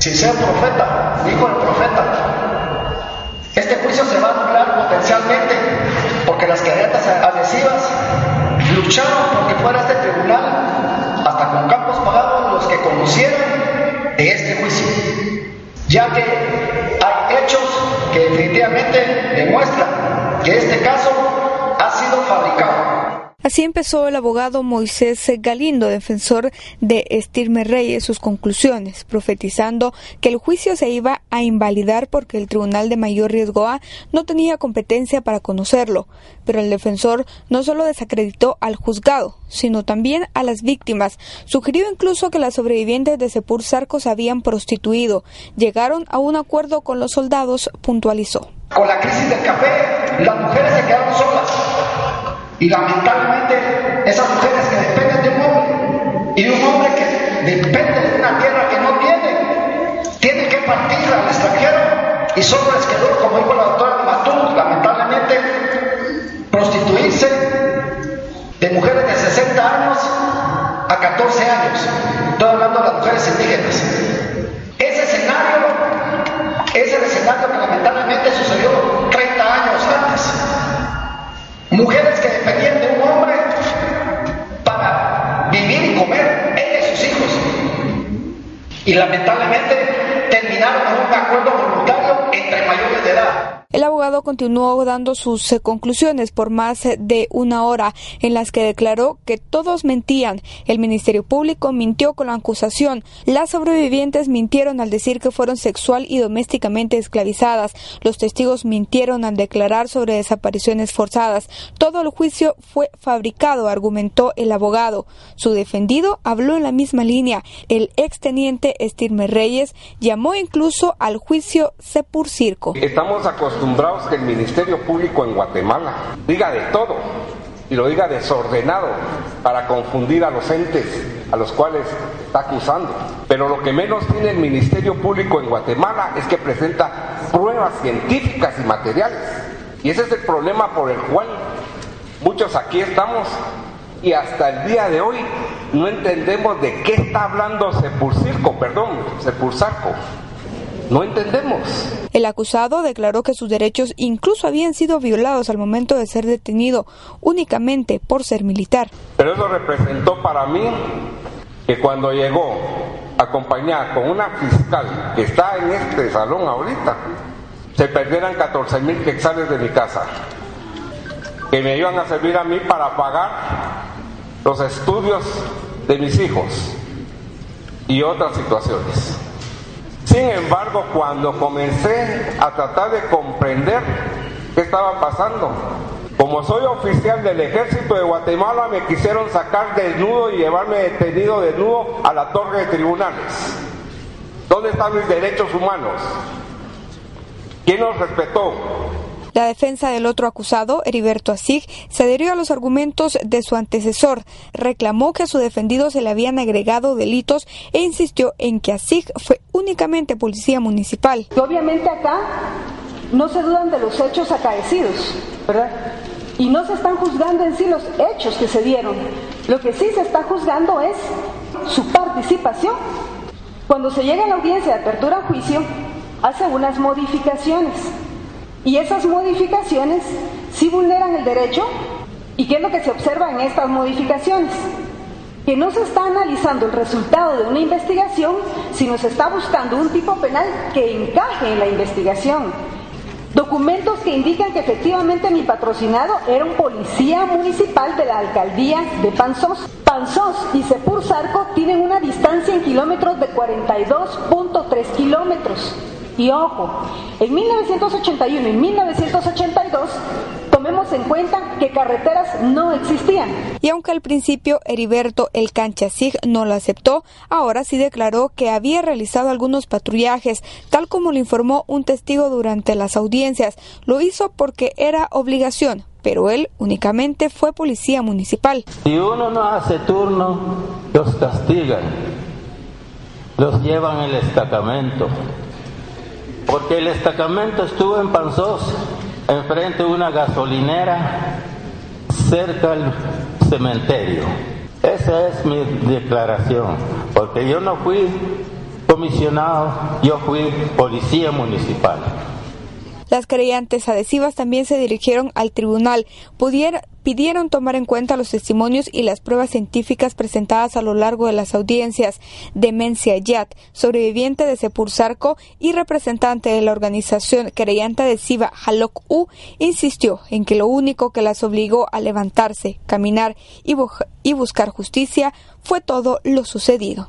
sin ser profeta, hijo del profeta. Este juicio se va a anular potencialmente porque las cadenas adhesivas lucharon porque fuera este tribunal hasta con campos pagados los que conocieran de este juicio, ya que hay hechos que definitivamente demuestran Así empezó el abogado Moisés Galindo, defensor de Estirme Reyes, sus conclusiones, profetizando que el juicio se iba a invalidar porque el Tribunal de Mayor Riesgo A no tenía competencia para conocerlo. Pero el defensor no solo desacreditó al juzgado, sino también a las víctimas. Sugirió incluso que las sobrevivientes de Sepur Sarco se habían prostituido. Llegaron a un acuerdo con los soldados, puntualizó. Con la crisis del café, las mujeres se quedaron solas y lamentablemente esas mujeres que dependen de un hombre y un hombre que depende de una tierra que no tiene, tienen que partir al extranjero y solo les quedó, como dijo la doctora Matú, lamentablemente, prostituirse de mujeres de 60 años a 14 años. Estoy hablando de las mujeres indígenas. Ese escenario es el escenario que lamentablemente sucedió 30 años antes. Mujeres que Y lamentablemente terminaron en un acuerdo El abogado continuó dando sus eh, conclusiones por más eh, de una hora, en las que declaró que todos mentían. El Ministerio Público mintió con la acusación. Las sobrevivientes mintieron al decir que fueron sexual y domésticamente esclavizadas. Los testigos mintieron al declarar sobre desapariciones forzadas. Todo el juicio fue fabricado, argumentó el abogado. Su defendido habló en la misma línea. El exteniente Estirme Reyes llamó incluso al juicio Sepur Circo. Estamos que el Ministerio Público en Guatemala diga de todo y lo diga desordenado para confundir a los entes a los cuales está acusando. Pero lo que menos tiene el Ministerio Público en Guatemala es que presenta pruebas científicas y materiales. Y ese es el problema por el cual muchos aquí estamos y hasta el día de hoy no entendemos de qué está hablando Sepulcirco, perdón, Sepulsarco. No entendemos. El acusado declaró que sus derechos incluso habían sido violados al momento de ser detenido únicamente por ser militar. Pero eso representó para mí que cuando llegó acompañada con una fiscal que está en este salón ahorita, se perdieran 14 mil quetzales de mi casa, que me iban a servir a mí para pagar los estudios de mis hijos y otras situaciones. Sin embargo, cuando comencé a tratar de comprender qué estaba pasando, como soy oficial del ejército de Guatemala, me quisieron sacar desnudo y llevarme detenido desnudo a la torre de tribunales. ¿Dónde están mis derechos humanos? ¿Quién los respetó? La defensa del otro acusado, Heriberto Asig, se adhirió a los argumentos de su antecesor, reclamó que a su defendido se le habían agregado delitos e insistió en que Asig fue únicamente policía municipal. Obviamente acá no se dudan de los hechos acaecidos, ¿verdad? Y no se están juzgando en sí los hechos que se dieron. Lo que sí se está juzgando es su participación. Cuando se llega a la audiencia de apertura a juicio, hace unas modificaciones y esas modificaciones sí vulneran el derecho. ¿Y qué es lo que se observa en estas modificaciones? Que no se está analizando el resultado de una investigación, sino se está buscando un tipo penal que encaje en la investigación. Documentos que indican que efectivamente mi patrocinado era un policía municipal de la alcaldía de Panzós. Panzós y Sepur Zarco tienen una distancia en kilómetros de 42.3 kilómetros. Y ojo, en 1981 y 1982 tomemos en cuenta que carreteras no existían. Y aunque al principio Heriberto el Canchasig no lo aceptó, ahora sí declaró que había realizado algunos patrullajes, tal como lo informó un testigo durante las audiencias. Lo hizo porque era obligación, pero él únicamente fue policía municipal. Si uno no hace turno, los castigan, los llevan al destacamento porque el destacamento estuvo en Panzós, enfrente de una gasolinera, cerca al cementerio. Esa es mi declaración, porque yo no fui comisionado, yo fui policía municipal. Las creyentes adhesivas también se dirigieron al tribunal, pidieron tomar en cuenta los testimonios y las pruebas científicas presentadas a lo largo de las audiencias. Demencia Yat, sobreviviente de Sepulsarco y representante de la organización creyente adhesiva Halok U, insistió en que lo único que las obligó a levantarse, caminar y buscar justicia fue todo lo sucedido.